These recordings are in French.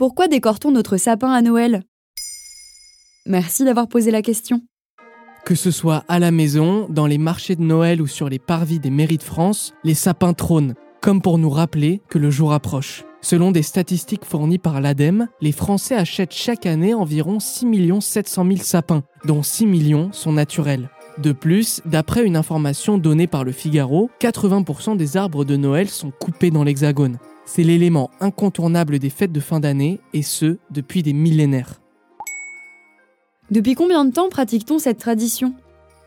Pourquoi décore-t-on notre sapin à Noël? Merci d'avoir posé la question. Que ce soit à la maison, dans les marchés de Noël ou sur les parvis des mairies de France, les sapins trônent, comme pour nous rappeler que le jour approche. Selon des statistiques fournies par l'ADEME, les Français achètent chaque année environ 6 700 000 sapins, dont 6 millions sont naturels. De plus, d'après une information donnée par le Figaro, 80% des arbres de Noël sont coupés dans l'Hexagone. C'est l'élément incontournable des fêtes de fin d'année, et ce, depuis des millénaires. Depuis combien de temps pratique-t-on cette tradition?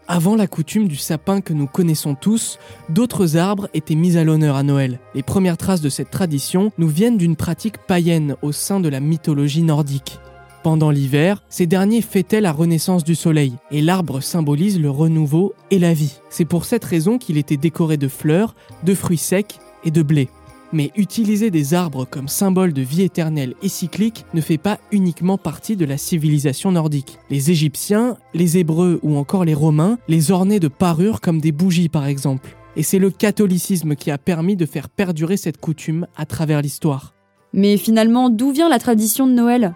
Avant la coutume du sapin que nous connaissons tous, d'autres arbres étaient mis à l'honneur à Noël. Les premières traces de cette tradition nous viennent d'une pratique païenne au sein de la mythologie nordique. Pendant l'hiver, ces derniers fêtaient la renaissance du soleil, et l'arbre symbolise le renouveau et la vie. C'est pour cette raison qu'il était décoré de fleurs, de fruits secs et de blé. Mais utiliser des arbres comme symbole de vie éternelle et cyclique ne fait pas uniquement partie de la civilisation nordique. Les Égyptiens, les Hébreux ou encore les Romains les ornaient de parures comme des bougies par exemple. Et c'est le catholicisme qui a permis de faire perdurer cette coutume à travers l'histoire. Mais finalement, d'où vient la tradition de Noël?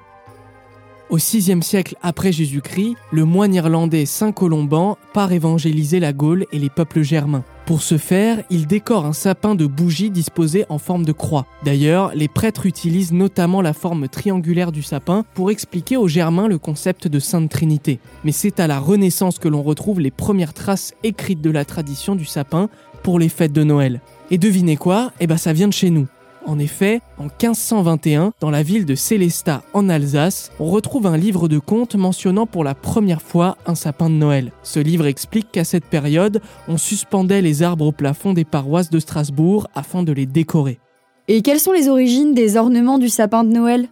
Au VIe siècle après Jésus-Christ, le moine irlandais Saint Colomban part évangéliser la Gaule et les peuples germains. Pour ce faire, il décore un sapin de bougies disposé en forme de croix. D'ailleurs, les prêtres utilisent notamment la forme triangulaire du sapin pour expliquer aux Germains le concept de Sainte Trinité. Mais c'est à la Renaissance que l'on retrouve les premières traces écrites de la tradition du sapin pour les fêtes de Noël. Et devinez quoi? Eh ben ça vient de chez nous. En effet, en 1521, dans la ville de Célestat en Alsace, on retrouve un livre de contes mentionnant pour la première fois un sapin de Noël. Ce livre explique qu'à cette période, on suspendait les arbres au plafond des paroisses de Strasbourg afin de les décorer. Et quelles sont les origines des ornements du sapin de Noël?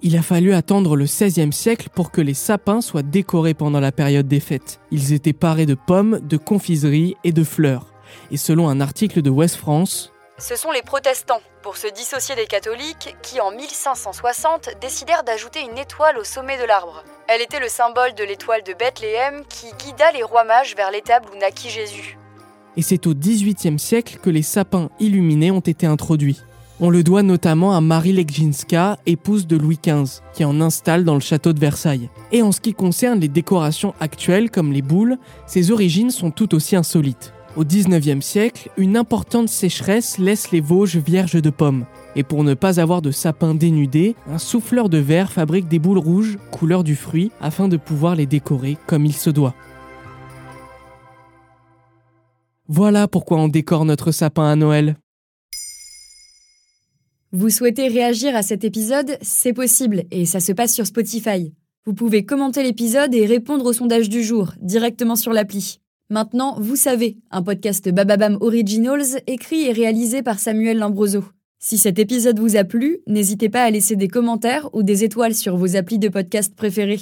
Il a fallu attendre le XVIe siècle pour que les sapins soient décorés pendant la période des fêtes. Ils étaient parés de pommes, de confiseries et de fleurs. Et selon un article de West France, ce sont les protestants, pour se dissocier des catholiques, qui en 1560 décidèrent d'ajouter une étoile au sommet de l'arbre. Elle était le symbole de l'étoile de Bethléem qui guida les rois mages vers l'étable où naquit Jésus. Et c'est au XVIIIe siècle que les sapins illuminés ont été introduits. On le doit notamment à Marie Legzinska, épouse de Louis XV, qui en installe dans le château de Versailles. Et en ce qui concerne les décorations actuelles comme les boules, ses origines sont tout aussi insolites. Au XIXe siècle, une importante sécheresse laisse les Vosges vierges de pommes. Et pour ne pas avoir de sapin dénudé, un souffleur de verre fabrique des boules rouges, couleur du fruit, afin de pouvoir les décorer comme il se doit. Voilà pourquoi on décore notre sapin à Noël. Vous souhaitez réagir à cet épisode? C'est possible et ça se passe sur Spotify. Vous pouvez commenter l'épisode et répondre au sondage du jour directement sur l'appli. Maintenant, vous savez, un podcast Bababam Originals écrit et réalisé par Samuel Lambroso. Si cet épisode vous a plu, n'hésitez pas à laisser des commentaires ou des étoiles sur vos applis de podcast préférés.